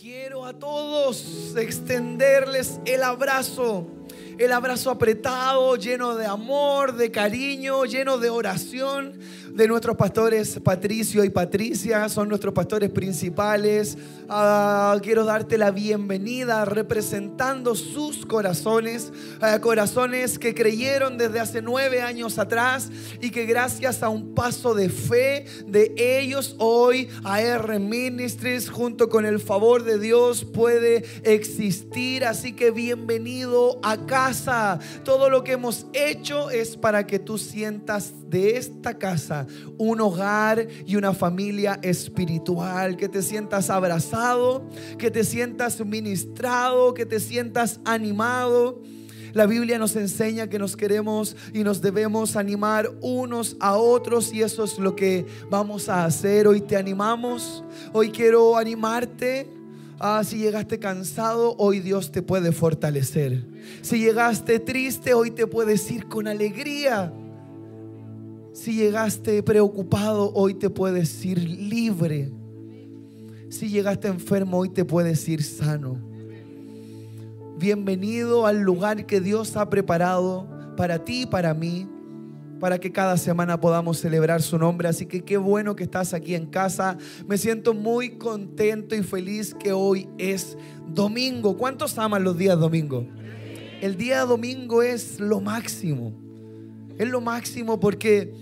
Quiero a todos extenderles el abrazo, el abrazo apretado, lleno de amor, de cariño, lleno de oración de nuestros pastores Patricio y Patricia, son nuestros pastores principales. Ah, quiero darte la bienvenida representando sus corazones, ah, corazones que creyeron desde hace nueve años atrás y que gracias a un paso de fe de ellos hoy, AR Ministries, junto con el favor de Dios, puede existir. Así que bienvenido a casa. Todo lo que hemos hecho es para que tú sientas de esta casa un hogar y una familia espiritual, que te sientas abrazado, que te sientas ministrado, que te sientas animado. La Biblia nos enseña que nos queremos y nos debemos animar unos a otros y eso es lo que vamos a hacer. Hoy te animamos, hoy quiero animarte. Ah, si llegaste cansado, hoy Dios te puede fortalecer. Si llegaste triste, hoy te puedes ir con alegría. Si llegaste preocupado, hoy te puedes ir libre. Si llegaste enfermo, hoy te puedes ir sano. Bienvenido al lugar que Dios ha preparado para ti y para mí, para que cada semana podamos celebrar su nombre. Así que qué bueno que estás aquí en casa. Me siento muy contento y feliz que hoy es domingo. ¿Cuántos aman los días domingo? El día domingo es lo máximo. Es lo máximo porque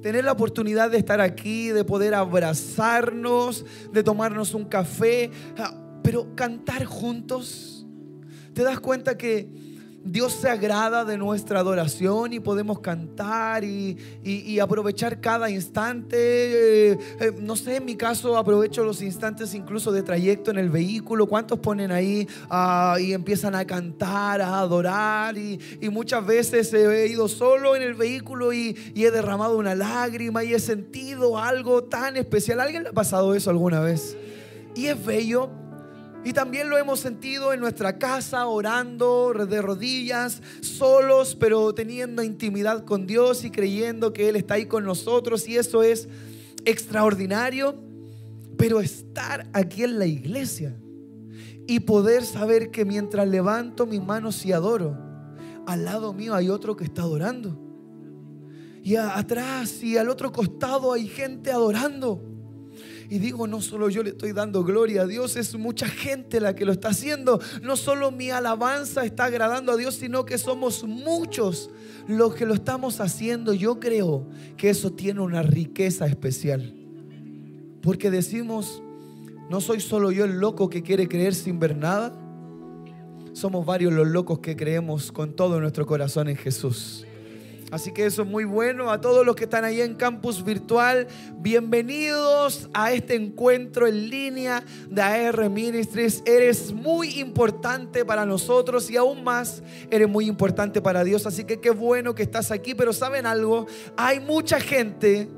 tener la oportunidad de estar aquí, de poder abrazarnos, de tomarnos un café, ah, pero cantar juntos. ¿Te das cuenta que Dios se agrada de nuestra adoración y podemos cantar y, aprovechar cada instante. Eh, eh, no sé, en mi caso aprovecho los instantes incluso de trayecto en el vehículo. ¿Cuántos ponen ahí ah, y empiezan a cantar, a adorar? Y, muchas veces he ido solo en el vehículo y, he derramado una lágrima y he sentido algo tan especial. ¿Alguien le ha pasado eso alguna vez? Y es bello y también lo hemos sentido en nuestra casa, orando de rodillas, solos, pero teniendo intimidad con Dios y creyendo que Él está ahí con nosotros. Y eso es extraordinario. Pero estar aquí en la iglesia y poder saber que mientras levanto mis manos y adoro, al lado mío hay otro que está adorando. Y atrás y al otro costado hay gente adorando. Y digo, no solo yo le estoy dando gloria a Dios, es mucha gente la que lo está haciendo. No solo mi alabanza está agradando a Dios, sino que somos muchos los que lo estamos haciendo. Yo creo que eso tiene una riqueza especial. Porque decimos, no soy solo yo el loco que quiere creer sin ver nada. Somos varios los locos que creemos con todo nuestro corazón en Jesús. Así que eso es muy bueno. A todos los que están ahí en campus virtual, bienvenidos a este encuentro en línea de AR Ministries. Eres muy importante para nosotros y aún más eres muy importante para Dios. Así que qué bueno que estás aquí. Pero saben algo, hay mucha gente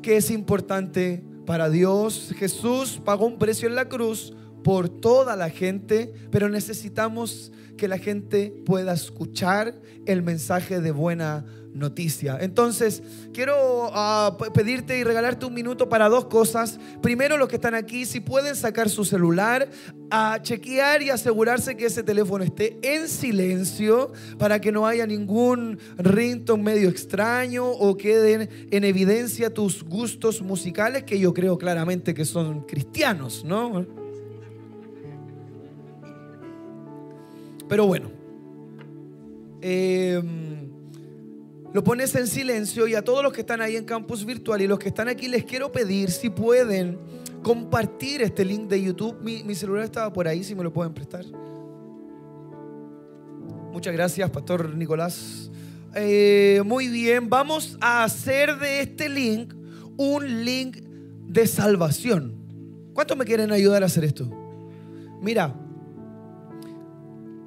que es importante para Dios. Jesús pagó un precio en la cruz por toda la gente, pero necesitamos que la gente pueda escuchar el mensaje de buena noticia. Entonces, quiero ah, pedirte y regalarte un minuto para dos cosas. Primero, los que están aquí, si pueden sacar su celular, a chequear y asegurarse que ese teléfono esté en silencio para que no haya ningún ringtone medio extraño o queden en evidencia tus gustos musicales, que yo creo claramente que son cristianos, ¿no? Pero bueno. Eh, lo pones en silencio y a todos los que están ahí en campus virtual y los que están aquí les quiero pedir si pueden compartir este link de YouTube. Mi, celular estaba por ahí, si me lo pueden prestar. Muchas gracias, Pastor Nicolás. Eh, muy bien, vamos a hacer de este link un link de salvación. ¿Cuántos me quieren ayudar a hacer esto? Mira,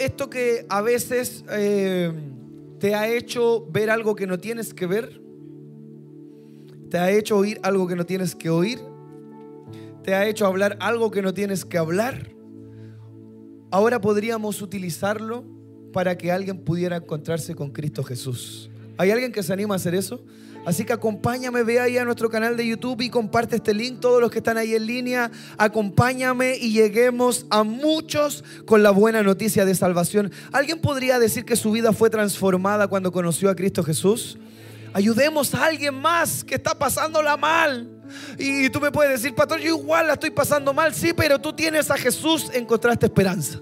esto que a veces... Eh, ¿Te ha hecho ver algo que no tienes que ver? ¿Te ha hecho oír algo que no tienes que oír? ¿Te ha hecho hablar algo que no tienes que hablar? Ahora podríamos utilizarlo para que alguien pudiera encontrarse con Cristo Jesús. ¿Hay alguien que se anima a hacer eso? Así que acompáñame, ve ahí a nuestro canal de YouTube y comparte este link. Todos los que están ahí en línea, acompáñame y lleguemos a muchos con la buena noticia de salvación. ¿Alguien podría decir que su vida fue transformada cuando conoció a Cristo Jesús? Ayudemos a alguien más que está pasándola mal. Y tú me puedes decir, pastor, yo igual la estoy pasando mal. Sí, pero tú tienes a Jesús, encontraste esperanza.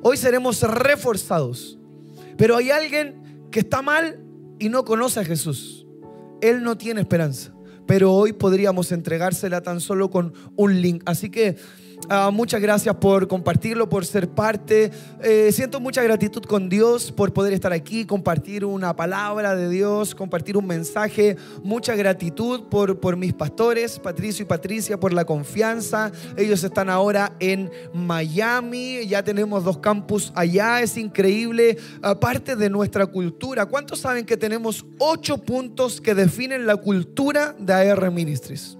Hoy seremos reforzados. Pero hay alguien que está mal y no conoce a Jesús. Él no tiene esperanza. Pero hoy podríamos entregársela tan solo con un link. Así que Ah, muchas gracias por compartirlo, por ser parte. Eh, siento mucha gratitud con Dios por poder estar aquí, compartir una palabra de Dios, compartir un mensaje. Mucha gratitud por, por mis pastores, Patricio y Patricia, por la confianza. Ellos están ahora en Miami. Ya tenemos dos campus allá. Es increíble. Parte de nuestra cultura. ¿Cuántos saben que tenemos ocho puntos que definen la cultura de AR Ministries?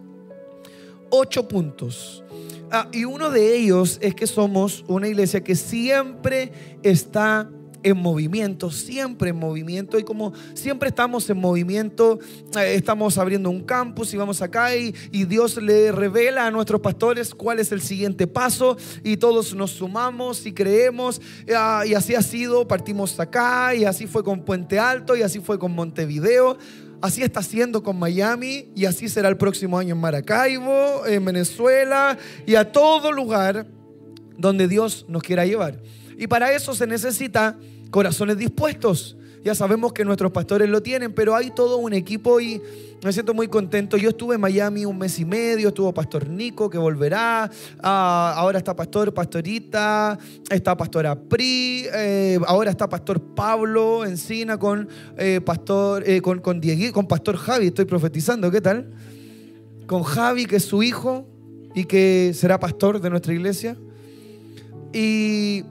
Ocho puntos. Ah, y uno de ellos es que somos una iglesia que siempre está en movimiento, siempre en movimiento. Y como siempre estamos en movimiento, eh, estamos abriendo un campus y vamos acá y, y, Dios le revela a nuestros pastores cuál es el siguiente paso y todos nos sumamos y creemos. Ah, y así ha sido, partimos acá y así fue con Puente Alto y así fue con Montevideo. Así está siendo con Miami y así será el próximo año en Maracaibo, en Venezuela y a todo lugar donde Dios nos quiera llevar. Y para eso se necesita corazones dispuestos. Ya sabemos que nuestros pastores lo tienen, pero hay todo un equipo y me siento muy contento. Yo estuve en Miami un mes y medio, estuvo Pastor Nico que volverá, ah, ahora está Pastor Pastorita, está Pastora Pri, eh, ahora está Pastor Pablo Encina con eh, Pastor, eh, con, con, con Pastor Javi, estoy profetizando, ¿qué tal? Con Javi, que es su hijo y que será pastor de nuestra iglesia. Y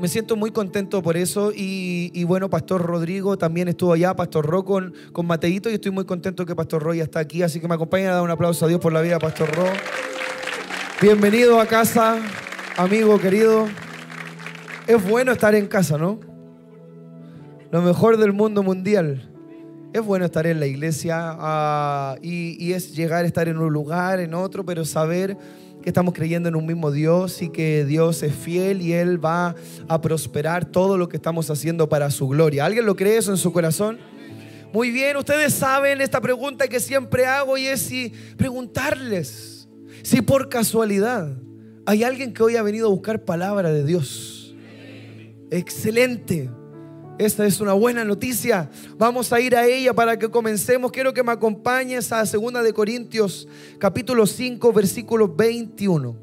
me siento muy contento por eso y, bueno, Pastor Rodrigo también estuvo allá, Pastor Ro con, con Mateito y estoy muy contento que Pastor Ro ya está aquí, así que me acompaña a dar un aplauso a Dios por la vida, Pastor Ro. Bienvenido a casa, amigo querido. Es bueno estar en casa, ¿no? Lo mejor del mundo mundial. Es bueno estar en la iglesia ah, y, y es llegar a estar en un lugar, en otro, pero saber estamos creyendo en un mismo Dios y que Dios es fiel y Él va a prosperar todo lo que estamos haciendo para su gloria. ¿Alguien lo cree eso en su corazón? Muy bien, ustedes saben esta pregunta que siempre hago y es si preguntarles si por casualidad hay alguien que hoy ha venido a buscar palabra de Dios. Excelente. Esta es una buena noticia. Vamos a ir a ella para que comencemos. Quiero que me acompañes a 2 de Corintios capítulo 5 versículo 21.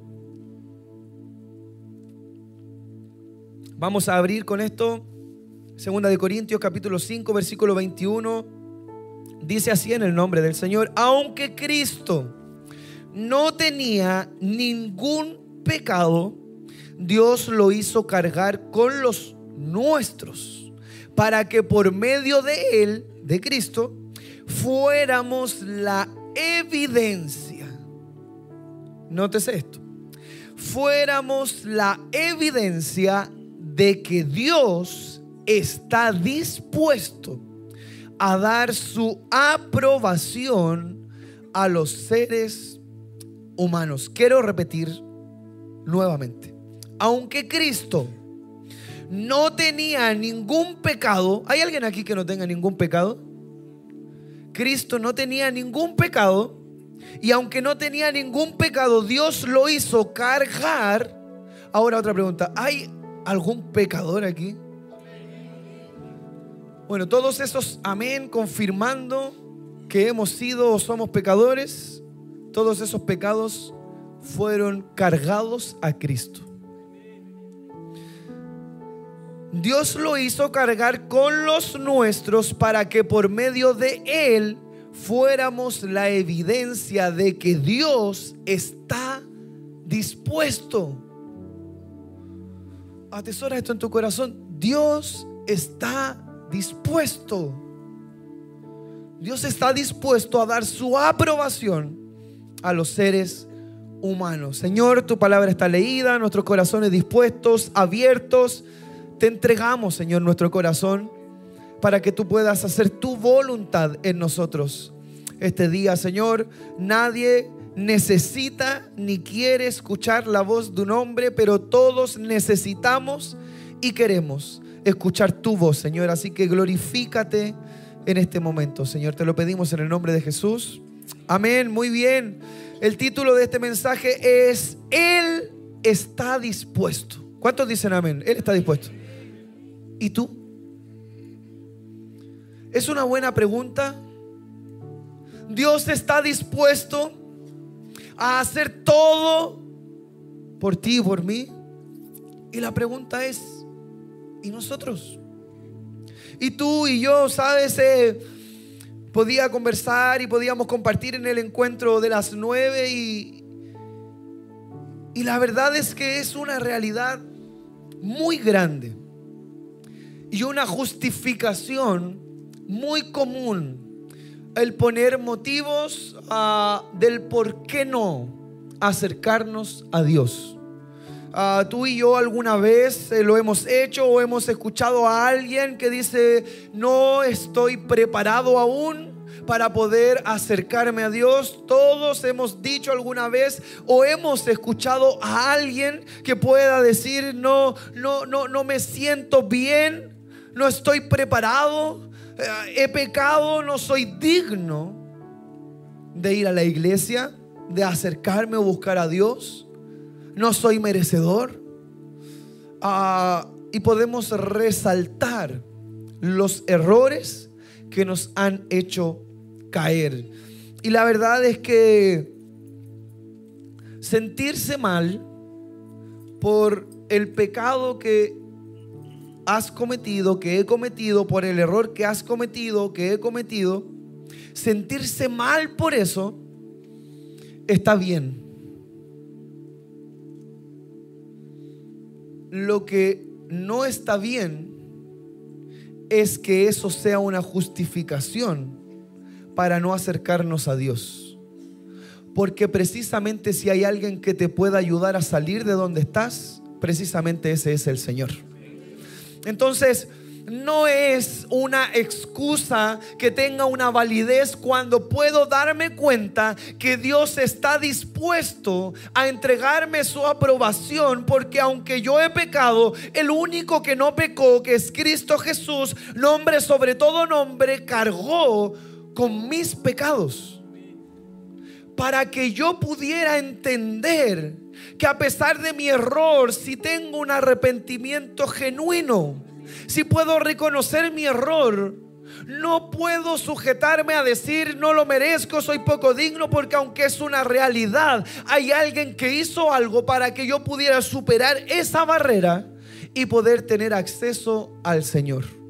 Vamos a abrir con esto. 2 de Corintios capítulo 5 versículo 21. Dice así en el nombre del Señor, aunque Cristo no tenía ningún pecado, Dios lo hizo cargar con los nuestros para que por medio de Él, de Cristo, fuéramos la evidencia. Nótese esto. Fuéramos la evidencia de que Dios está dispuesto a dar su aprobación a los seres humanos. Quiero repetir nuevamente. Aunque Cristo no tenía ningún pecado. ¿Hay alguien aquí que no tenga ningún pecado? Cristo no tenía ningún pecado. Y aunque no tenía ningún pecado, Dios lo hizo cargar. Ahora otra pregunta. ¿Hay algún pecador aquí? Bueno, todos esos amén confirmando que hemos sido o somos pecadores, todos esos pecados fueron cargados a Cristo. Dios lo hizo cargar con los nuestros para que por medio de Él fuéramos la evidencia de que Dios está dispuesto. Atesora esto en tu corazón. Dios está dispuesto. Dios está dispuesto a dar su aprobación a los seres humanos. Señor, tu palabra está leída, nuestros corazones dispuestos, abiertos te entregamos, Señor, nuestro corazón para que tú puedas hacer tu voluntad en nosotros. Este día, Señor, nadie necesita ni quiere escuchar la voz de un hombre, pero todos necesitamos y queremos escuchar tu voz, Señor. Así que glorifícate en este momento, Señor. Te lo pedimos en el nombre de Jesús. Amén, muy bien. El título de este mensaje es Él está dispuesto. ¿Cuántos dicen amén? Él está dispuesto. ¿Y tú? Es una buena pregunta. Dios está dispuesto a hacer todo por ti y por mí. Y la pregunta es, ¿y nosotros? Y tú y yo, ¿sabes? Eh, podía conversar y podíamos compartir en el encuentro de las nueve y, y la verdad es que es una realidad muy grande y una justificación muy común el poner motivos ah, del por qué no acercarnos a Dios. Ah, tú y yo alguna vez eh, lo hemos hecho o hemos escuchado a alguien que dice, no estoy preparado aún para poder acercarme a Dios. Todos hemos dicho alguna vez o hemos escuchado a alguien que pueda decir, no, no, no, no me siento bien, no estoy preparado, eh, he pecado, no soy digno de ir a la iglesia, de acercarme o buscar a Dios, no soy merecedor. Ah, y podemos resaltar los errores que nos han hecho caer. Y la verdad es que sentirse mal por el pecado que has cometido, que he cometido, por el error que has cometido, que he cometido, sentirse mal por eso, está bien. Lo que no está bien es que eso sea una justificación para no acercarnos a Dios. Porque precisamente si hay alguien que te pueda ayudar a salir de donde estás, precisamente ese es el Señor. Entonces, no es una excusa que tenga una validez cuando puedo darme cuenta que Dios está dispuesto a entregarme su aprobación porque aunque yo he pecado, el único que no pecó, que es Cristo Jesús, nombre sobre todo nombre, cargó con mis pecados para que yo pudiera entender que a pesar de mi error, si tengo un arrepentimiento genuino, si puedo reconocer mi error, no puedo sujetarme a decir no lo merezco, soy poco digno, porque aunque es una realidad, hay alguien que hizo algo para que yo pudiera superar esa barrera y poder tener acceso al Señor.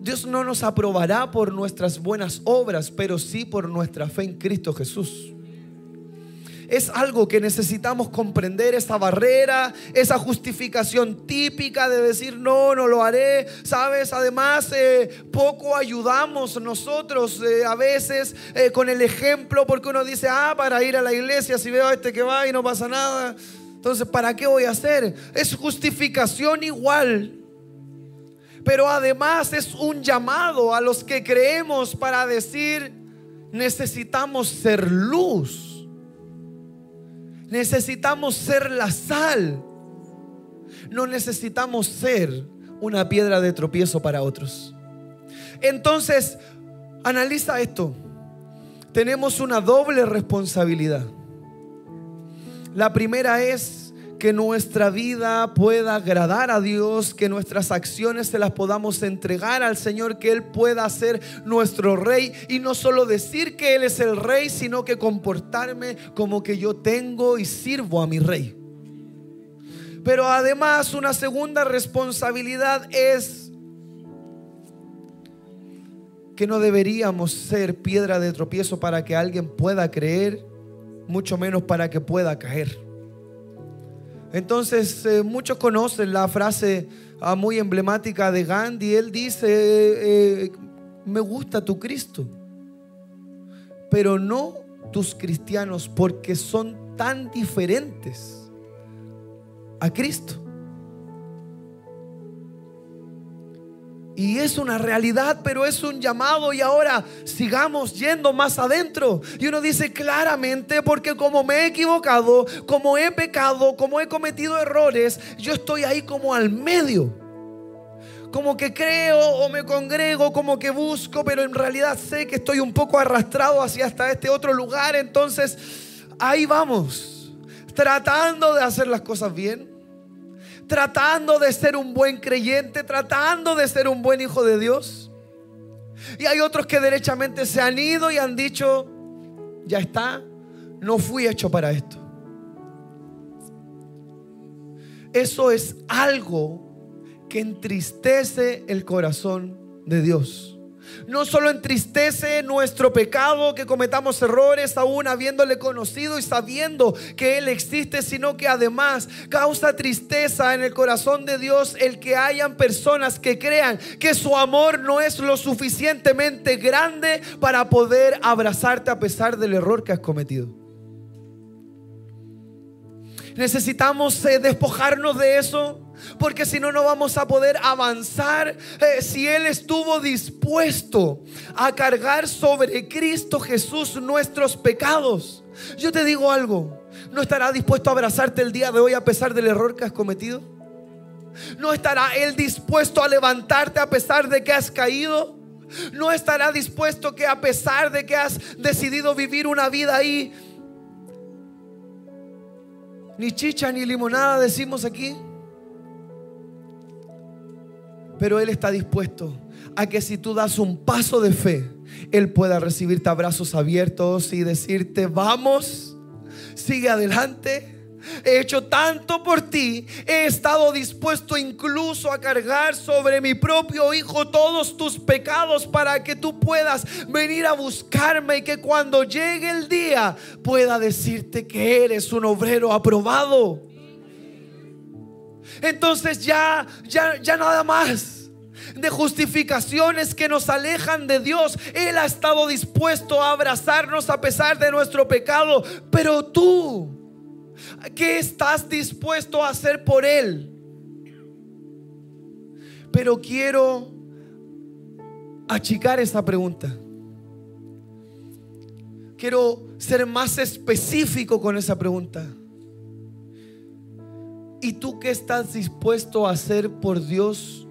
Dios no nos aprobará por nuestras buenas obras, pero sí por nuestra fe en Cristo Jesús. Es algo que necesitamos comprender, esa barrera, esa justificación típica de decir, no, no lo haré. Sabes, además, eh, poco ayudamos nosotros eh, a veces eh, con el ejemplo, porque uno dice, ah, para ir a la iglesia, si veo a este que va y no pasa nada, entonces, ¿para qué voy a hacer? Es justificación igual pero además es un llamado a los que creemos para decir, necesitamos ser luz, necesitamos ser la sal, no necesitamos ser una piedra de tropiezo para otros. Entonces, analiza esto, tenemos una doble responsabilidad. La primera es que nuestra vida pueda agradar a Dios, que nuestras acciones se las podamos entregar al Señor, que Él pueda ser nuestro rey y no solo decir que Él es el rey, sino que comportarme como que yo tengo y sirvo a mi rey. Pero además una segunda responsabilidad es que no deberíamos ser piedra de tropiezo para que alguien pueda creer, mucho menos para que pueda caer. Entonces, eh, muchos conocen la frase ah, muy emblemática de Gandhi. Él dice, eh, me gusta tu Cristo, pero no tus cristianos porque son tan diferentes a Cristo. Y es una realidad, pero es un llamado y ahora sigamos yendo más adentro. Y uno dice claramente, porque como me he equivocado, como he pecado, como he cometido errores, yo estoy ahí como al medio. Como que creo o me congrego, como que busco, pero en realidad sé que estoy un poco arrastrado hacia hasta este otro lugar. Entonces, ahí vamos, tratando de hacer las cosas bien tratando de ser un buen creyente, tratando de ser un buen hijo de Dios. Y hay otros que derechamente se han ido y han dicho, ya está, no fui hecho para esto. Eso es algo que entristece el corazón de Dios no solo entristece nuestro pecado, que cometamos errores aún habiéndole conocido y sabiendo que Él existe, sino que además causa tristeza en el corazón de Dios el que hayan personas que crean que su amor no es lo suficientemente grande para poder abrazarte a pesar del error que has cometido. Necesitamos eh, despojarnos de eso porque si no, no vamos a poder avanzar. Eh, si Él estuvo dispuesto a cargar sobre Cristo Jesús nuestros pecados, yo te digo algo, ¿no estará dispuesto a abrazarte el día de hoy a pesar del error que has cometido? ¿No estará Él dispuesto a levantarte a pesar de que has caído? ¿No estará dispuesto que a pesar de que has decidido vivir una vida ahí, ni chicha ni limonada decimos aquí? Pero Él está dispuesto a que si tú das un paso de fe, Él pueda recibirte abrazos abiertos y decirte, vamos, sigue adelante. He hecho tanto por ti, he estado dispuesto incluso a cargar sobre mi propio Hijo todos tus pecados para que tú puedas venir a buscarme y que cuando llegue el día pueda decirte que eres un obrero aprobado entonces ya, ya, ya nada más de justificaciones que nos alejan de Dios. Él ha estado dispuesto a abrazarnos a pesar de nuestro pecado. Pero tú, ¿qué estás dispuesto a hacer por Él? Pero quiero achicar esa pregunta. Quiero ser más específico con esa pregunta. ¿Y tú qué estás dispuesto a hacer por Dios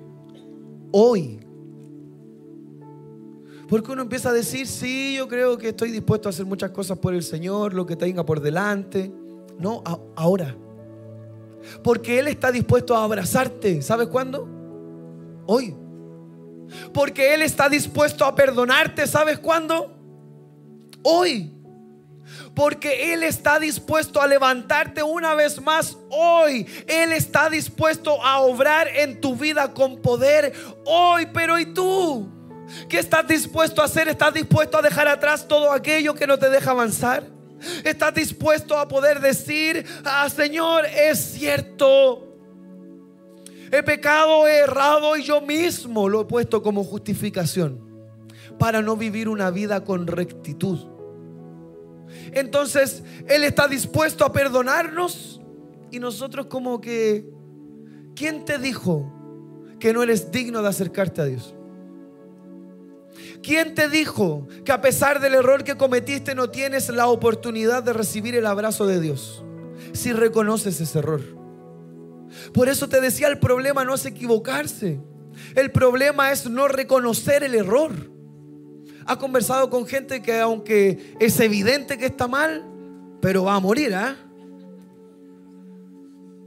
hoy? Porque uno empieza a decir, sí, yo creo que estoy dispuesto a hacer muchas cosas por el Señor, lo que tenga por delante. No, ahora. Porque Él está dispuesto a abrazarte. ¿Sabes cuándo? Hoy. Porque Él está dispuesto a perdonarte. ¿Sabes cuándo? Hoy. Porque Él está dispuesto a levantarte una vez más hoy. Él está dispuesto a obrar en tu vida con poder hoy. Pero ¿y tú? ¿Qué estás dispuesto a hacer? ¿Estás dispuesto a dejar atrás todo aquello que no te deja avanzar? ¿Estás dispuesto a poder decir, ah, Señor, es cierto? He pecado, he errado y yo mismo lo he puesto como justificación para no vivir una vida con rectitud. Entonces Él está dispuesto a perdonarnos y nosotros como que, ¿quién te dijo que no eres digno de acercarte a Dios? ¿Quién te dijo que a pesar del error que cometiste no tienes la oportunidad de recibir el abrazo de Dios? Si reconoces ese error. Por eso te decía, el problema no es equivocarse. El problema es no reconocer el error ha conversado con gente que aunque es evidente que está mal, pero va a morir, ¿ah?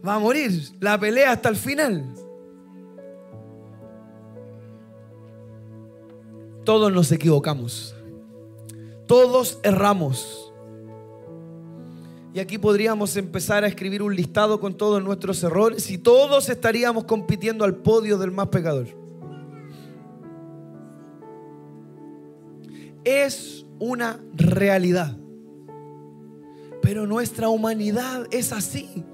Va a morir la pelea hasta el final. Todos nos equivocamos. Todos erramos. Y aquí podríamos empezar a escribir un listado con todos nuestros errores y todos estaríamos compitiendo al podio del más pecador. Es una realidad. Pero nuestra humanidad es así.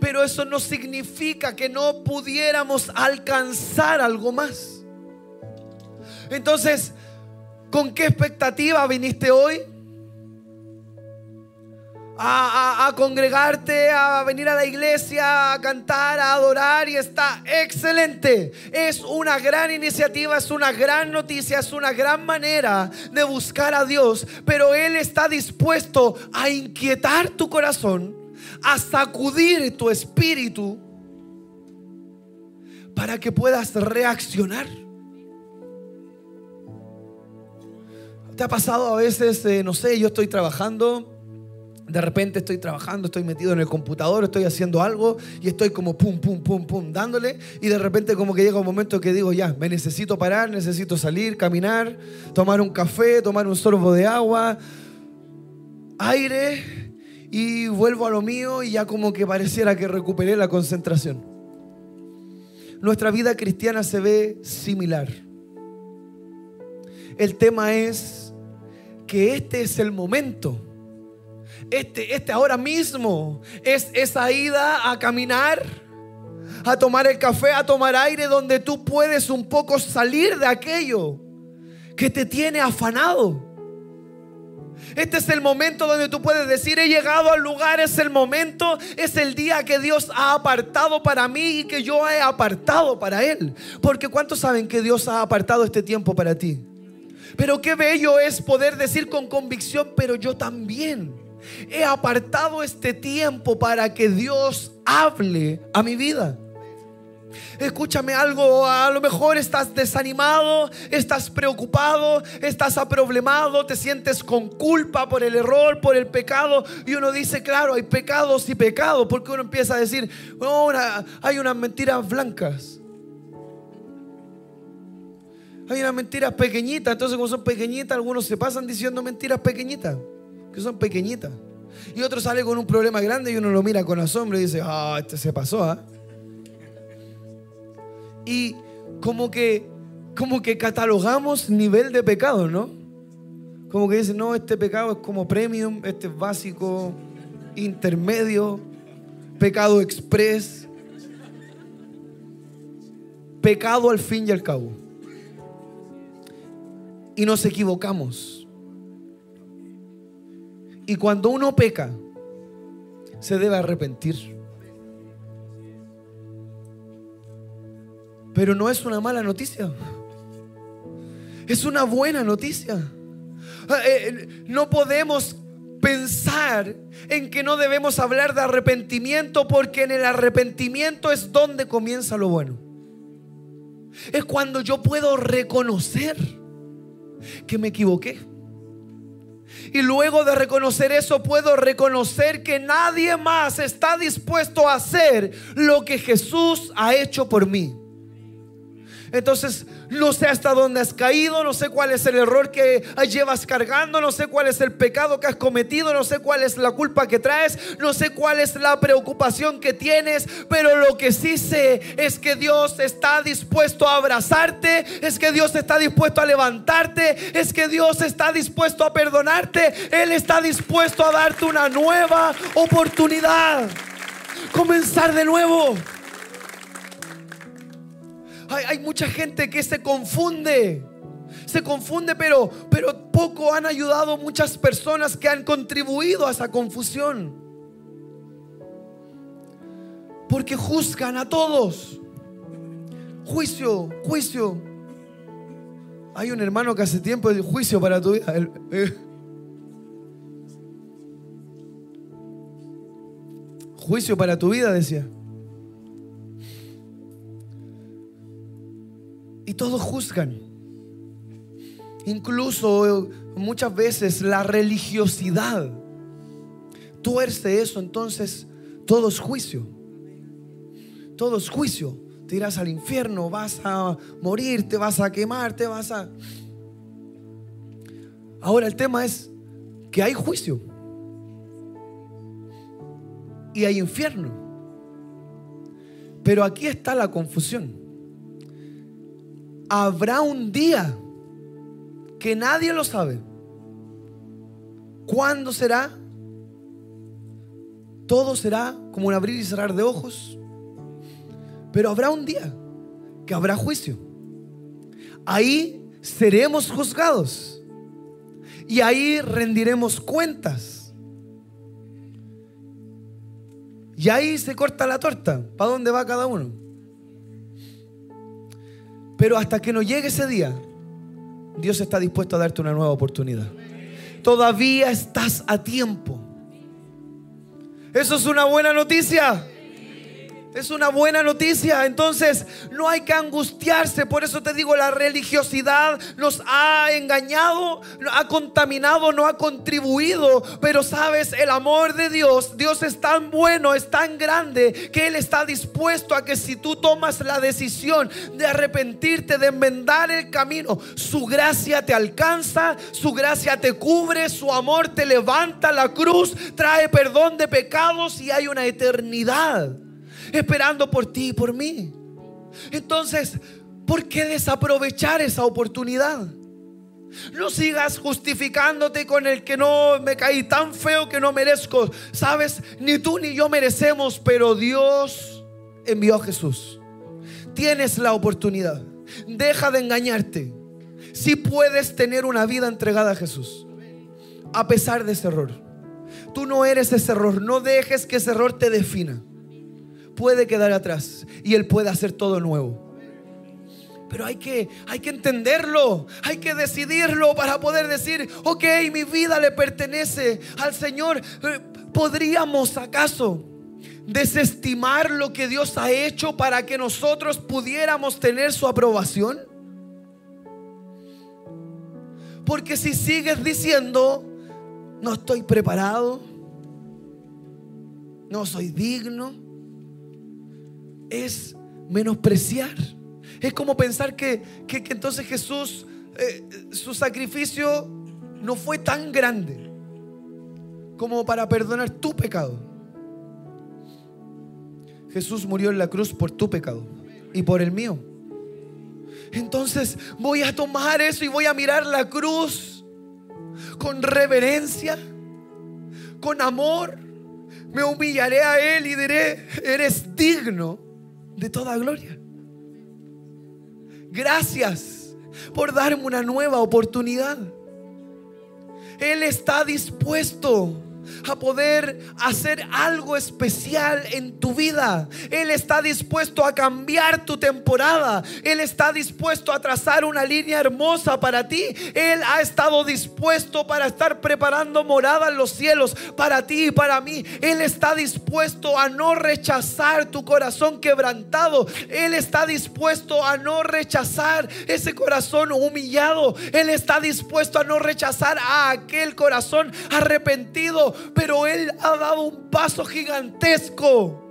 Pero eso no significa que no pudiéramos alcanzar algo más. Entonces, ¿con qué expectativa viniste hoy? A, congregarte, a venir a la iglesia, a cantar, a adorar y está excelente. Es una gran iniciativa, es una gran noticia, es una gran manera de buscar a Dios, pero Él está dispuesto a inquietar tu corazón, a sacudir tu espíritu para que puedas reaccionar. ¿Te ha pasado a veces, eh, no sé, yo estoy trabajando de repente estoy trabajando, estoy metido en el computador, estoy haciendo algo y estoy como pum, pum, pum, pum, dándole. Y de repente como que llega un momento que digo, ya, me necesito parar, necesito salir, caminar, tomar un café, tomar un sorbo de agua, aire y vuelvo a lo mío y ya como que pareciera que recuperé la concentración. Nuestra vida cristiana se ve similar. El tema es que este es el momento este, este ahora mismo es esa ida a caminar, a tomar el café, a tomar aire, donde tú puedes un poco salir de aquello que te tiene afanado. Este es el momento donde tú puedes decir, he llegado al lugar, es el momento, es el día que Dios ha apartado para mí y que yo he apartado para Él. Porque ¿cuántos saben que Dios ha apartado este tiempo para ti? Pero qué bello es poder decir con convicción, pero yo también. He apartado este tiempo para que Dios hable a mi vida. Escúchame algo, a lo mejor estás desanimado, estás preocupado, estás aproblemado, te sientes con culpa por el error, por el pecado. Y uno dice, claro, hay pecados y pecados, porque uno empieza a decir, hay unas mentiras blancas. Hay unas mentiras pequeñitas, entonces como son pequeñitas, algunos se pasan diciendo mentiras pequeñitas que son pequeñitas. Y otro sale con un problema grande y uno lo mira con asombro y dice, ah, este se pasó, ¿ah? Y como que, como que catalogamos nivel de pecado, ¿no? Como que dicen, no, este pecado es como premium, este es básico, intermedio, pecado express, pecado al fin y al cabo. Y nos equivocamos. Y cuando uno peca, se debe arrepentir. Pero no es una mala noticia. Es una buena noticia. Ah, eh, eh, no podemos pensar en que no debemos hablar de arrepentimiento porque en el arrepentimiento es donde comienza lo bueno. Es cuando yo puedo reconocer que me equivoqué. Y luego de reconocer eso, puedo reconocer que nadie más está dispuesto a hacer lo que Jesús ha hecho por mí. Entonces, no sé hasta dónde has caído, no sé cuál es el error que llevas cargando, no sé cuál es el pecado que has cometido, no sé cuál es la culpa que traes, no sé cuál es la preocupación que tienes, pero lo que sí sé es que Dios está dispuesto a abrazarte, es que Dios está dispuesto a levantarte, es que Dios está dispuesto a perdonarte, Él está dispuesto a darte una nueva oportunidad. Comenzar de nuevo. Hay, mucha gente que se confunde. Se confunde, pero, pero poco han ayudado muchas personas que han contribuido a esa confusión. Porque juzgan a todos. Juicio, juicio. Hay un hermano que hace tiempo de juicio para tu vida. Eh. Juicio para tu vida, decía. Y todos juzgan. Incluso muchas veces la religiosidad tuerce eso, entonces todo es juicio. Todo es juicio. Te irás al infierno, vas a morir, te vas a quemar, te vas a... Ahora el tema es que hay juicio y hay infierno. Pero aquí está la confusión habrá un día que nadie lo sabe. ¿Cuándo será? Todo será como un abrir y cerrar de ojos. Pero habrá un día que habrá juicio. Ahí seremos juzgados. Y ahí rendiremos cuentas. Y ahí se corta la torta. ¿Para dónde va cada uno? Pero hasta que no llegue ese día, Dios está dispuesto a darte una nueva oportunidad. Todavía estás a tiempo. Eso es una buena noticia. Es una buena noticia. Entonces, no hay que angustiarse. Por eso te digo, la religiosidad nos ha engañado, ha contaminado, no ha contribuido. Pero sabes, el amor de Dios, Dios es tan bueno, es tan grande, que Él está dispuesto a que si tú tomas la decisión de arrepentirte, de enmendar el camino, su gracia te alcanza, su gracia te cubre, su amor te levanta la cruz, trae perdón de pecados y hay una eternidad esperando por ti y por mí. Entonces, ¿por qué desaprovechar esa oportunidad? No sigas justificándote con el que no me caí tan feo que no merezco. Sabes, ni tú ni yo merecemos, pero Dios envió a Jesús. Tienes la oportunidad. Deja de engañarte. Si puedes tener una vida entregada a Jesús, a pesar de ese error. Tú no eres ese error. No dejes que ese error te defina puede quedar atrás y Él puede hacer todo nuevo. Pero hay que, hay que entenderlo, hay que decidirlo para poder decir, ok, mi vida le pertenece al Señor. Eh, ¿Podríamos acaso desestimar lo que Dios ha hecho para que nosotros pudiéramos tener su aprobación? Porque si sigues diciendo, no estoy preparado, no soy digno, es menospreciar. Es como pensar que, entonces Jesús, eh, su sacrificio no fue tan grande como para perdonar tu pecado. Jesús murió en la cruz por tu pecado y por el mío. Entonces voy a tomar eso y voy a mirar la cruz con reverencia, con amor. Me humillaré a Él y diré, eres digno de toda gloria. Gracias por darme una nueva oportunidad. Él está dispuesto a poder hacer algo especial en tu vida. Él está dispuesto a cambiar tu temporada. Él está dispuesto a trazar una línea hermosa para ti. Él ha estado dispuesto para estar preparando morada en los cielos para ti y para mí. Él está dispuesto a no rechazar tu corazón quebrantado. Él está dispuesto a no rechazar ese corazón humillado. Él está dispuesto a no rechazar a aquel corazón arrepentido pero Él ha dado un paso gigantesco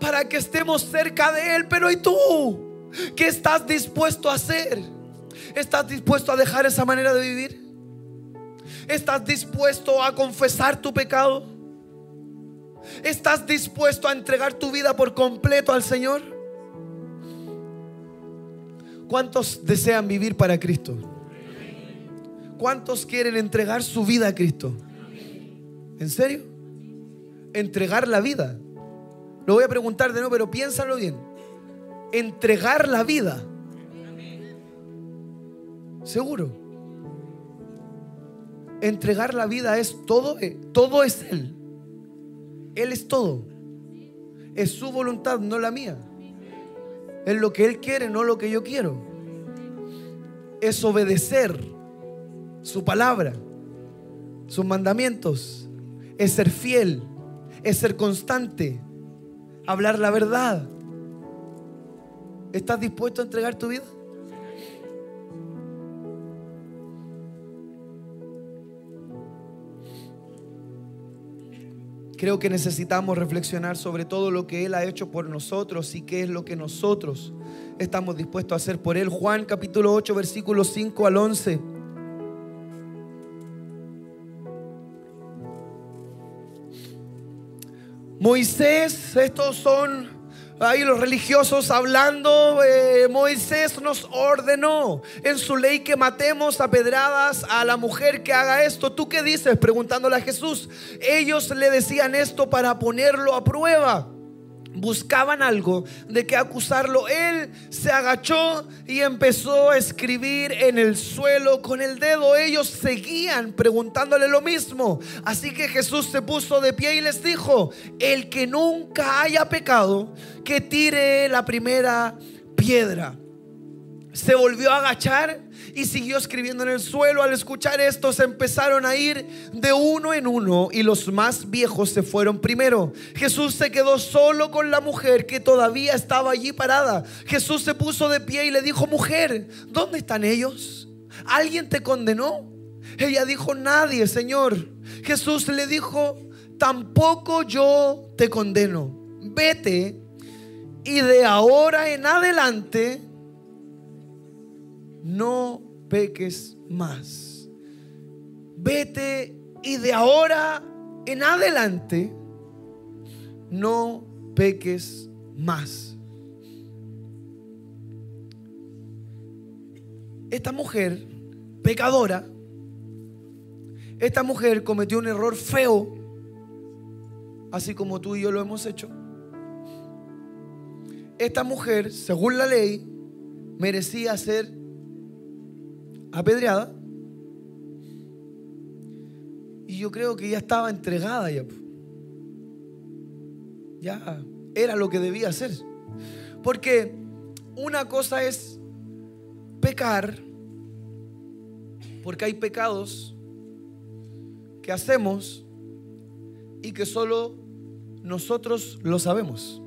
para que estemos cerca de Él. Pero ¿y tú? ¿Qué estás dispuesto a hacer? ¿Estás dispuesto a dejar esa manera de vivir? ¿Estás dispuesto a confesar tu pecado? ¿Estás dispuesto a entregar tu vida por completo al Señor? ¿Cuántos desean vivir para Cristo? ¿Cuántos quieren entregar su vida a Cristo? ¿En serio? Entregar la vida. Lo voy a preguntar de nuevo, pero piénsalo bien. Entregar la vida. Seguro. Entregar la vida es todo, eh, todo es Él. Él es todo. Es su voluntad, no la mía. Es lo que Él quiere, no lo que yo quiero. Es obedecer su palabra, sus mandamientos es ser fiel, es ser constante, hablar la verdad. ¿Estás dispuesto a entregar tu vida? Creo que necesitamos reflexionar sobre todo lo que Él ha hecho por nosotros y qué es lo que nosotros estamos dispuestos a hacer por Él. Juan capítulo 8, versículos 5 al 11. Moisés, estos son ahí los religiosos hablando, eh, Moisés nos ordenó en su ley que matemos a pedradas a la mujer que haga esto. ¿Tú qué dices? Preguntándole a Jesús. Ellos le decían esto para ponerlo a prueba. Buscaban algo de que acusarlo. Él se agachó y empezó a escribir en el suelo con el dedo. Ellos seguían preguntándole lo mismo. Así que Jesús se puso de pie y les dijo, el que nunca haya pecado, que tire la primera piedra. Se volvió a agachar y siguió escribiendo en el suelo. Al escuchar esto se empezaron a ir de uno en uno y los más viejos se fueron primero. Jesús se quedó solo con la mujer que todavía estaba allí parada. Jesús se puso de pie y le dijo, mujer, ¿dónde están ellos? ¿Alguien te condenó? Ella dijo, nadie, Señor. Jesús le dijo, tampoco yo te condeno. Vete y de ahora en adelante no peques más. Vete y de ahora en adelante no peques más. Esta mujer pecadora, esta mujer cometió un error feo, así como tú y yo lo hemos hecho. Esta mujer, según la ley, merecía ser apedreada. Y yo creo que ya estaba entregada ya. Ya era lo que debía hacer. Porque una cosa es pecar, porque hay pecados que hacemos y que solo nosotros lo sabemos.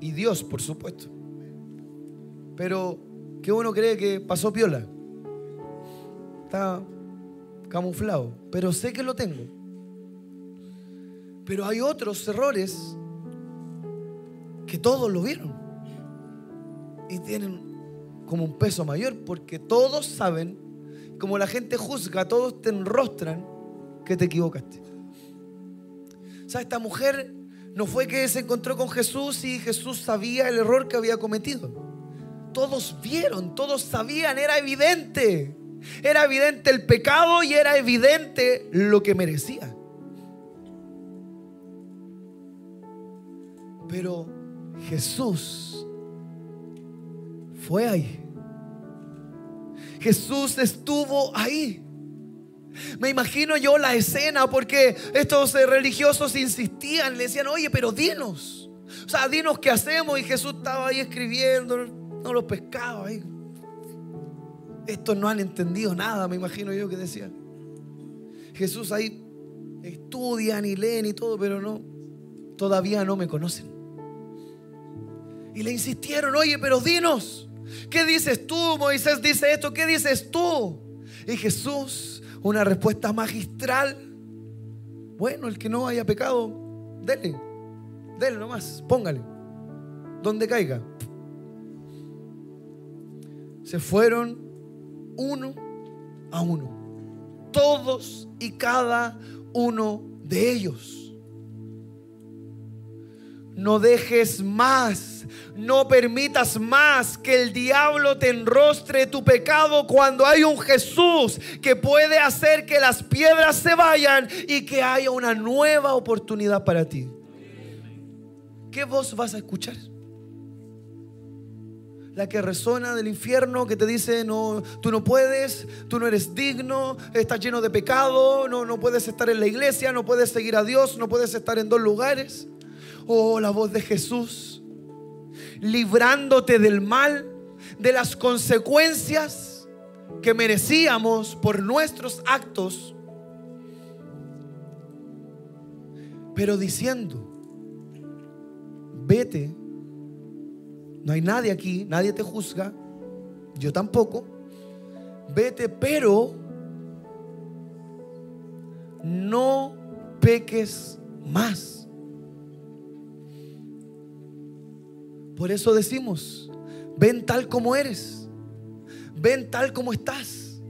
Y Dios, por supuesto pero que uno cree que pasó piola. Está camuflado, pero sé que lo tengo. Pero hay otros errores que todos lo vieron y tienen como un peso mayor porque todos saben, como la gente juzga, todos te enrostran que te equivocaste. O sea, esta mujer no fue que se encontró con Jesús y Jesús sabía el error que había cometido todos vieron, todos sabían, era evidente. Era evidente el pecado y era evidente lo que merecía. Pero Jesús fue ahí. Jesús estuvo ahí. Me imagino yo la escena porque estos religiosos insistían, le decían, oye, pero dinos. O sea, dinos qué hacemos. Y Jesús estaba ahí escribiendo no los pescaba ahí. Estos no han entendido nada, me imagino yo que decían. Jesús ahí estudian y leen y todo, pero no, todavía no me conocen. Y le insistieron, oye, pero dinos, ¿qué dices tú? Moisés dice esto, ¿qué dices tú? Y Jesús, una respuesta magistral. Bueno, el que no haya pecado, dele, dele nomás, póngale, donde caiga se fueron uno a uno. Todos y cada uno de ellos. No dejes más, no permitas más que el diablo te enrostre tu pecado cuando hay un Jesús que puede hacer que las piedras se vayan y que haya una nueva oportunidad para ti. ¿Qué voz vas a escuchar? La que resona del infierno, que te dice, no, tú no puedes, tú no eres digno, estás lleno de pecado, no, no puedes estar en la iglesia, no puedes seguir a Dios, no puedes estar en dos lugares. Oh, la voz de Jesús, librándote del mal, de las consecuencias que merecíamos por nuestros actos, pero diciendo, vete no hay nadie aquí, nadie te juzga, yo tampoco. Vete, pero no peques más. Por eso decimos, ven tal como eres, ven tal como estás.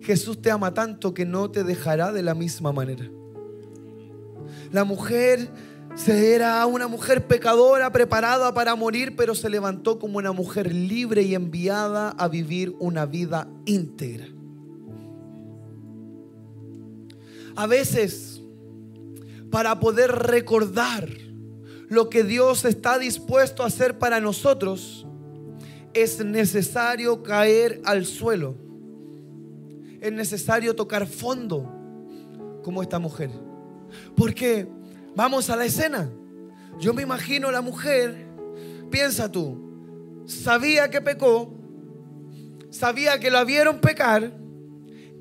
Jesús te ama tanto que no te dejará de la misma manera. La mujer se era una mujer pecadora preparada para morir, pero se levantó como una mujer libre y enviada a vivir una vida íntegra. A veces para poder recordar lo que Dios está dispuesto a hacer para nosotros, es necesario caer al suelo. Es necesario tocar fondo como esta mujer. Porque vamos a la escena. Yo me imagino la mujer, piensa tú, sabía que pecó, sabía que la vieron pecar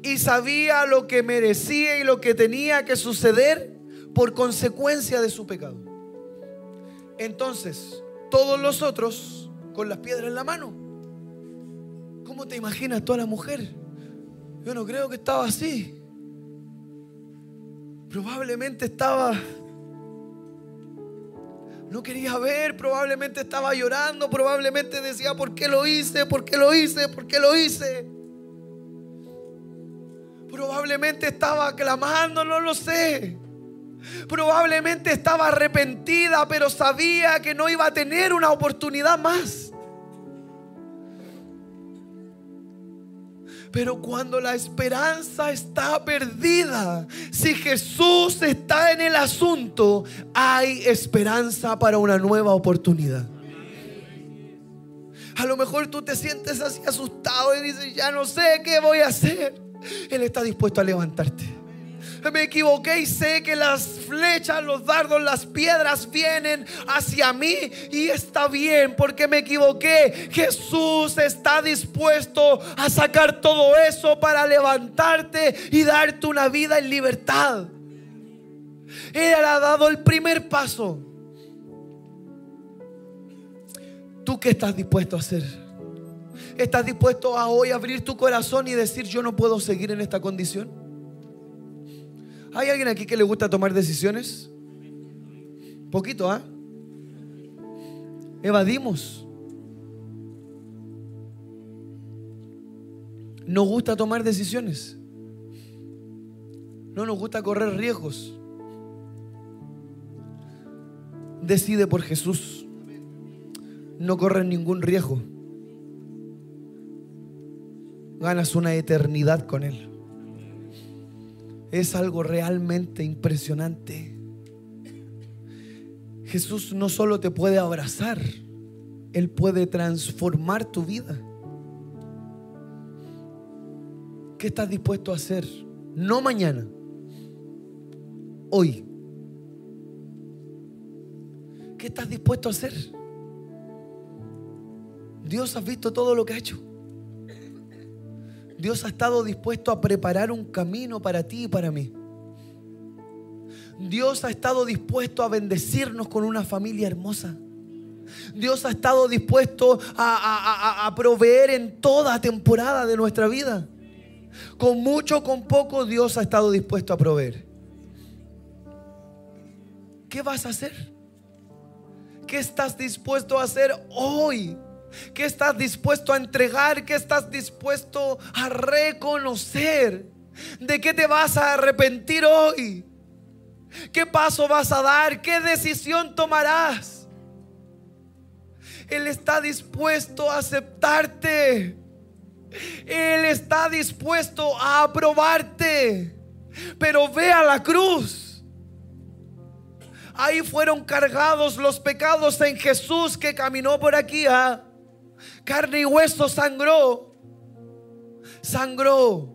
y sabía lo que merecía y lo que tenía que suceder por consecuencia de su pecado. Entonces, todos los otros con las piedras en la mano. ¿Cómo te imaginas toda la mujer? Yo no creo que estaba así. Probablemente estaba... No quería ver, probablemente estaba llorando, probablemente decía, ¿por qué lo hice? ¿Por qué lo hice? ¿Por qué lo hice? Probablemente estaba clamando, no lo sé. Probablemente estaba arrepentida, pero sabía que no iba a tener una oportunidad más. Pero cuando la esperanza está perdida, si Jesús está en el asunto, hay esperanza para una nueva oportunidad. A lo mejor tú te sientes así asustado y dices, ya no sé qué voy a hacer. Él está dispuesto a levantarte me equivoqué y sé que las flechas, los dardos, las piedras vienen hacia mí y está bien porque me equivoqué. Jesús está dispuesto a sacar todo eso para levantarte y darte una vida en libertad. Él ha dado el primer paso. ¿Tú qué estás dispuesto a hacer? ¿Estás dispuesto a hoy abrir tu corazón y decir yo no puedo seguir en esta condición? ¿Hay alguien aquí que le gusta tomar decisiones? Poquito, ¿ah? Evadimos. Nos gusta tomar decisiones. No nos gusta correr riesgos. Decide por Jesús. No corres ningún riesgo. Ganas una eternidad con Él es algo realmente impresionante. Jesús no solo te puede abrazar, Él puede transformar tu vida. ¿Qué estás dispuesto a hacer? No mañana, hoy. ¿Qué estás dispuesto a hacer? Dios ha visto todo lo que ha hecho. Dios ha estado dispuesto a preparar un camino para ti y para mí. Dios ha estado dispuesto a bendecirnos con una familia hermosa. Dios ha estado dispuesto a, proveer en toda temporada de nuestra vida. Con mucho, con poco, Dios ha estado dispuesto a proveer. ¿Qué vas a hacer? ¿Qué estás dispuesto a hacer hoy? ¿Qué estás dispuesto a entregar? ¿Qué estás dispuesto a reconocer? ¿De qué te vas a arrepentir hoy? ¿Qué paso vas a dar? ¿Qué decisión tomarás? Él está dispuesto a aceptarte. Él está dispuesto a aprobarte. Pero ve a la cruz. Ahí fueron cargados los pecados en Jesús que caminó por aquí. ¿ah? Carne y hueso sangró. Sangró.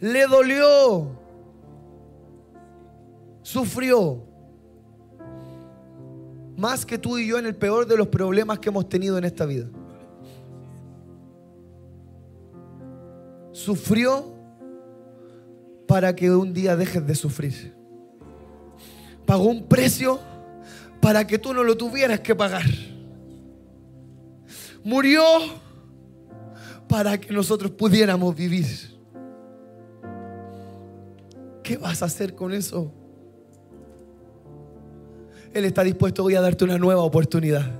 Le dolió. Sufrió. Más que tú y yo en el peor de los problemas que hemos tenido en esta vida. Sufrió para que un día dejes de sufrir. Pagó un precio para que tú no lo tuvieras que pagar murió para que nosotros pudiéramos vivir. ¿Qué vas a hacer con eso? Él está dispuesto hoy a darte una nueva oportunidad.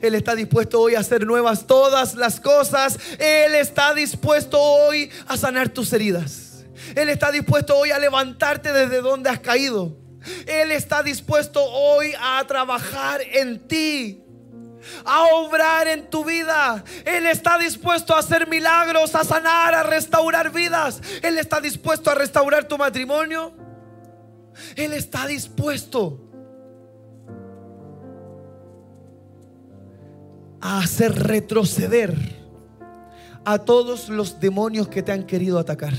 Él está dispuesto hoy a hacer nuevas todas las cosas. Él está dispuesto hoy a sanar tus heridas. Él está dispuesto hoy a levantarte desde donde has caído. Él está dispuesto hoy a trabajar en ti a obrar en tu vida. Él está dispuesto a hacer milagros, a sanar, a restaurar vidas. Él está dispuesto a restaurar tu matrimonio. Él está dispuesto a hacer retroceder a todos los demonios que te han querido atacar.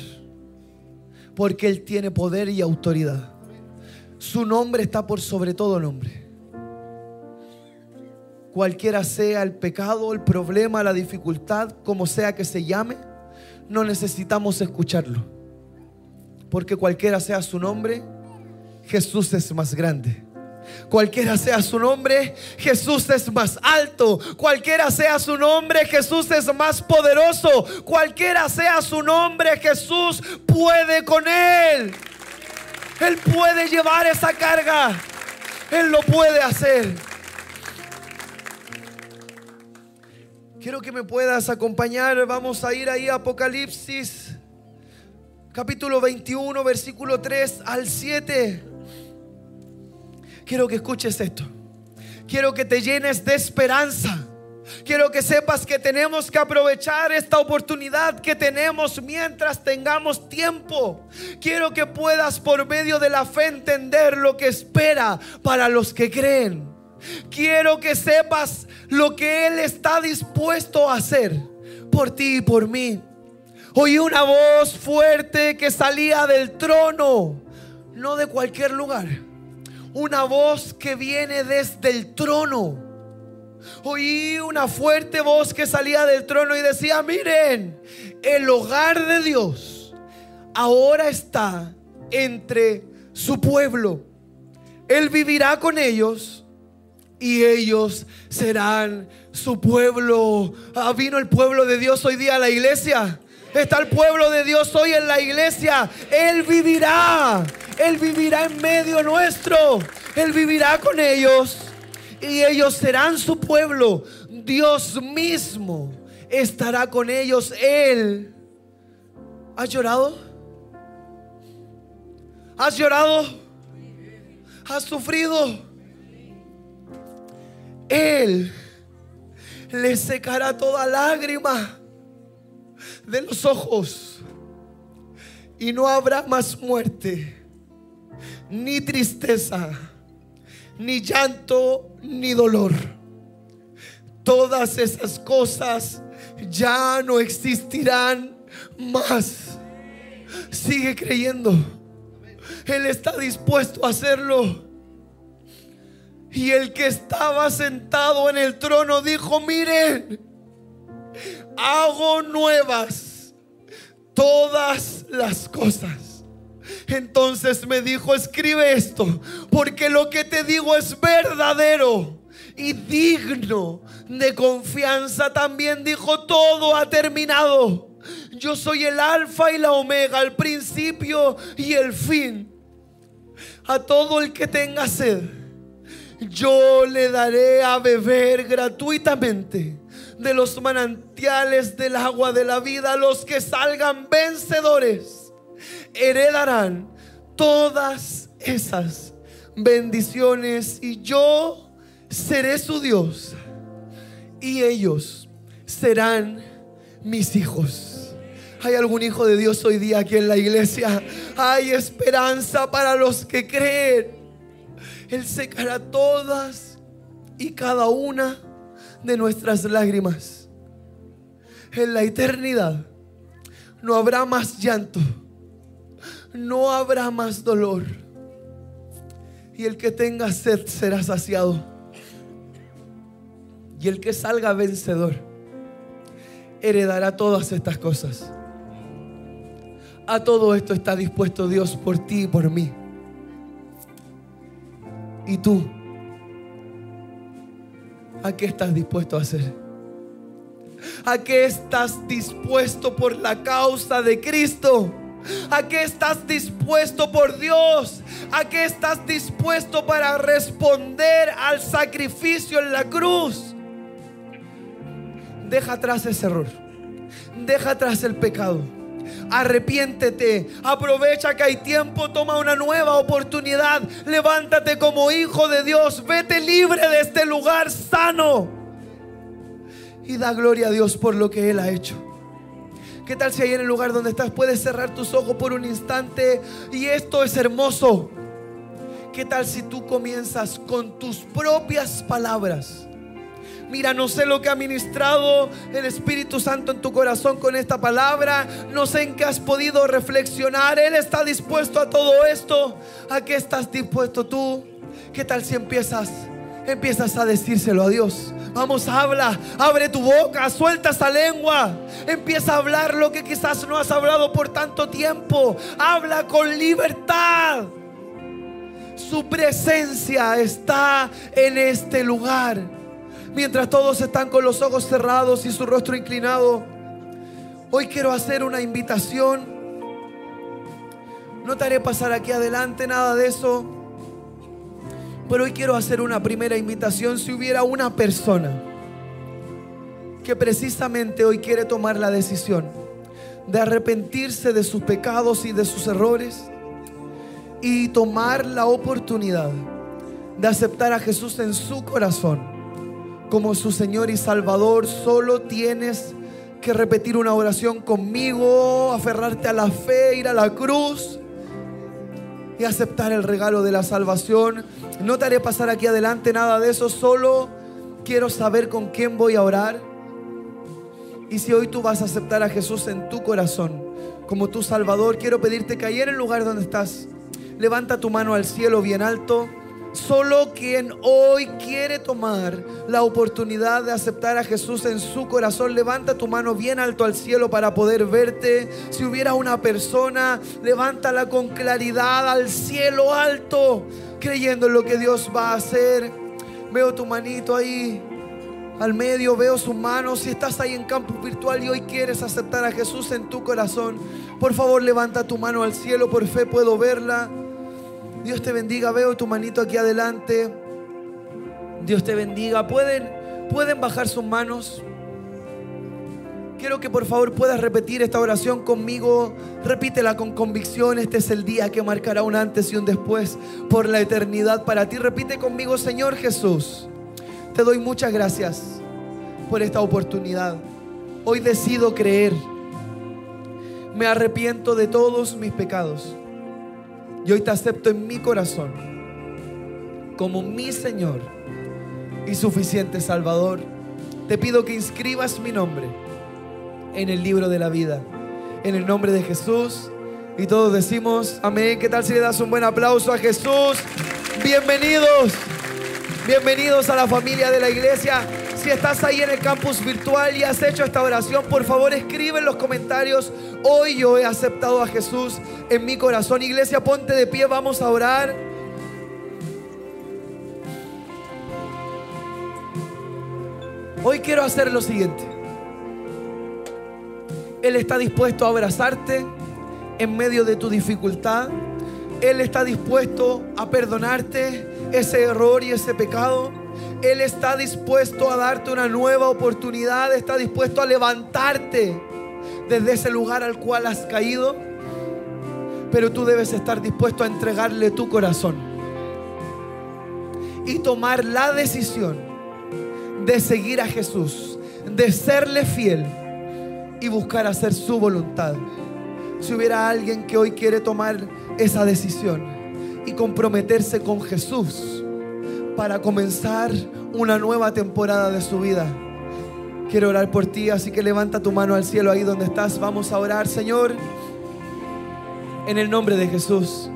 Porque Él tiene poder y autoridad. Su nombre está por sobre todo nombre. Cualquiera sea el pecado, el problema, la dificultad, como sea que se llame, no necesitamos escucharlo. Porque cualquiera sea su nombre, Jesús es más grande. Cualquiera sea su nombre, Jesús es más alto. Cualquiera sea su nombre, Jesús es más poderoso. Cualquiera sea su nombre, Jesús puede con él. Él puede llevar esa carga. Él lo puede hacer. Quiero que me puedas acompañar. Vamos a ir ahí a Apocalipsis, capítulo 21, versículo 3 al 7. Quiero que escuches esto. Quiero que te llenes de esperanza. Quiero que sepas que tenemos que aprovechar esta oportunidad que tenemos mientras tengamos tiempo. Quiero que puedas por medio de la fe entender lo que espera para los que creen. Quiero que sepas lo que Él está dispuesto a hacer por ti y por mí. Oí una voz fuerte que salía del trono, no de cualquier lugar. Una voz que viene desde el trono. Oí una fuerte voz que salía del trono y decía, miren, el hogar de Dios ahora está entre su pueblo. Él vivirá con ellos y ellos serán su pueblo. Ah, vino el pueblo de Dios hoy día a la iglesia. Está el pueblo de Dios hoy en la iglesia. Él vivirá. Él vivirá en medio nuestro. Él vivirá con ellos. Y ellos serán su pueblo. Dios mismo estará con ellos. Él. ¿Has llorado? ¿Has llorado? ¿Has sufrido? Él le secará toda lágrima de los ojos y no habrá más muerte, ni tristeza, ni llanto, ni dolor. Todas esas cosas ya no existirán más. Sigue creyendo. Él está dispuesto a hacerlo. Y el que estaba sentado en el trono dijo, miren, hago nuevas todas las cosas. Entonces me dijo, escribe esto, porque lo que te digo es verdadero y digno de confianza. También dijo, todo ha terminado. Yo soy el alfa y la omega, el principio y el fin. A todo el que tenga sed yo le daré a beber gratuitamente de los manantiales del agua de la vida. Los que salgan vencedores heredarán todas esas bendiciones y yo seré su Dios y ellos serán mis hijos. ¿Hay algún hijo de Dios hoy día aquí en la iglesia? Hay esperanza para los que creen. Él secará todas y cada una de nuestras lágrimas. En la eternidad no habrá más llanto, no habrá más dolor. Y el que tenga sed será saciado. Y el que salga vencedor heredará todas estas cosas. A todo esto está dispuesto Dios por ti y por mí. ¿Y tú? ¿A qué estás dispuesto a hacer? ¿A qué estás dispuesto por la causa de Cristo? ¿A qué estás dispuesto por Dios? ¿A qué estás dispuesto para responder al sacrificio en la cruz? Deja atrás ese error. Deja atrás el pecado arrepiéntete, aprovecha que hay tiempo, toma una nueva oportunidad, levántate como hijo de Dios, vete libre de este lugar sano y da gloria a Dios por lo que Él ha hecho. ¿Qué tal si ahí en el lugar donde estás puedes cerrar tus ojos por un instante? Y esto es hermoso. ¿Qué tal si tú comienzas con tus propias palabras? Mira, no sé lo que ha ministrado el Espíritu Santo en tu corazón con esta palabra. No sé en qué has podido reflexionar. Él está dispuesto a todo esto. ¿A qué estás dispuesto tú? ¿Qué tal si empiezas? Empiezas a decírselo a Dios. Vamos, habla, abre tu boca, suelta esa lengua. Empieza a hablar lo que quizás no has hablado por tanto tiempo. Habla con libertad. Su presencia está en este lugar. Mientras todos están con los ojos cerrados y su rostro inclinado, hoy quiero hacer una invitación. No te haré pasar aquí adelante nada de eso. Pero hoy quiero hacer una primera invitación. Si hubiera una persona que precisamente hoy quiere tomar la decisión de arrepentirse de sus pecados y de sus errores y tomar la oportunidad de aceptar a Jesús en su corazón como su Señor y Salvador, solo tienes que repetir una oración conmigo, aferrarte a la fe, ir a la cruz y aceptar el regalo de la salvación. No te haré pasar aquí adelante nada de eso, solo quiero saber con quién voy a orar. Y si hoy tú vas a aceptar a Jesús en tu corazón como tu Salvador, quiero pedirte que ahí en el lugar donde estás, levanta tu mano al cielo bien alto. Solo quien hoy quiere tomar la oportunidad de aceptar a Jesús en su corazón, levanta tu mano bien alto al cielo para poder verte. Si hubiera una persona, levántala con claridad al cielo alto, creyendo en lo que Dios va a hacer. Veo tu manito ahí al medio, veo su mano. Si estás ahí en campo virtual y hoy quieres aceptar a Jesús en tu corazón, por favor levanta tu mano al cielo, por fe puedo verla. Dios te bendiga. Veo tu manito aquí adelante. Dios te bendiga. ¿Pueden, pueden bajar sus manos? Quiero que por favor puedas repetir esta oración conmigo. Repítela con convicción. Este es el día que marcará un antes y un después por la eternidad para ti. Repite conmigo, Señor Jesús. Te doy muchas gracias por esta oportunidad. Hoy decido creer. Me arrepiento de todos mis pecados y hoy te acepto en mi corazón como mi Señor y suficiente Salvador. Te pido que inscribas mi nombre en el libro de la vida. En el nombre de Jesús. Y todos decimos, amén. ¿Qué tal si le das un buen aplauso a Jesús? Bienvenidos. Bienvenidos a la familia de la iglesia. Si estás ahí en el campus virtual y has hecho esta oración, por favor escribe en los comentarios, hoy yo he aceptado a Jesús en mi corazón. Iglesia, ponte de pie, vamos a orar. Hoy quiero hacer lo siguiente. Él está dispuesto a abrazarte en medio de tu dificultad. Él está dispuesto a perdonarte ese error y ese pecado. Él está dispuesto a darte una nueva oportunidad, está dispuesto a levantarte desde ese lugar al cual has caído. Pero tú debes estar dispuesto a entregarle tu corazón y tomar la decisión de seguir a Jesús, de serle fiel y buscar hacer su voluntad. Si hubiera alguien que hoy quiere tomar esa decisión y comprometerse con Jesús, para comenzar una nueva temporada de su vida. Quiero orar por ti, así que levanta tu mano al cielo ahí donde estás. Vamos a orar, Señor. En el nombre de Jesús.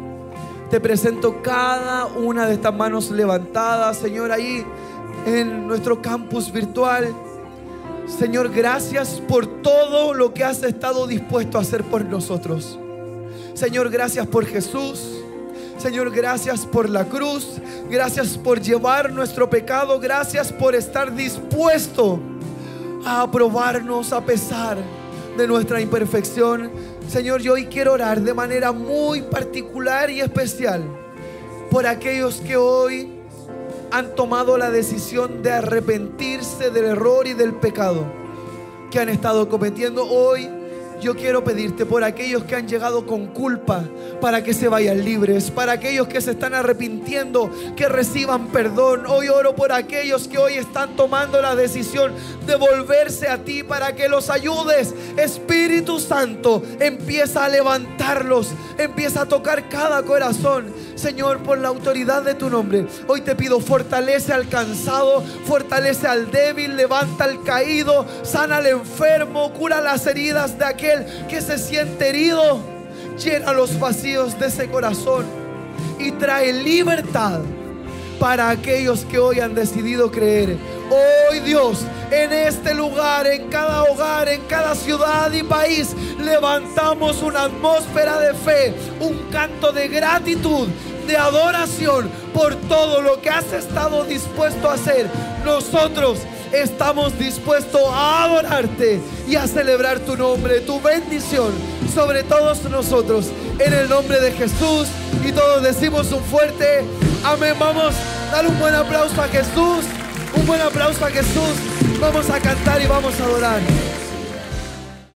Te presento cada una de estas manos levantadas, Señor, ahí en nuestro campus virtual. Señor, gracias por todo lo que has estado dispuesto a hacer por nosotros. Señor, gracias por Jesús. Señor, gracias por la cruz. Gracias por llevar nuestro pecado. Gracias por estar dispuesto a aprobarnos a pesar de nuestra imperfección. Señor, yo hoy quiero orar de manera muy particular y especial por aquellos que hoy han tomado la decisión de arrepentirse del error y del pecado que han estado cometiendo hoy Yo quiero pedirte por aquellos que han llegado con culpa, para que se vayan libres, para aquellos que se están arrepintiendo, que reciban perdón. Hoy oro por aquellos que hoy están tomando la decisión de volverse a ti para que los ayudes. Espíritu Santo, empieza a levantarlos, empieza a tocar cada corazón. Señor, por la autoridad de tu nombre, hoy te pido, fortalece al cansado, fortalece al débil, levanta al caído, sana al enfermo, cura las heridas de que se siente herido, llena los vacíos de ese corazón y trae libertad para aquellos que hoy han decidido creer. Hoy Dios, en este lugar, en cada hogar, en cada ciudad y país, levantamos una atmósfera de fe, un canto de gratitud, de adoración por todo lo que has estado dispuesto a hacer. Nosotros estamos dispuestos a adorarte y a celebrar tu nombre, tu bendición sobre todos nosotros. En el nombre de Jesús y todos decimos un fuerte amén. Vamos, dar un buen aplauso a Jesús, un buen aplauso a Jesús. Vamos a cantar y vamos a adorar.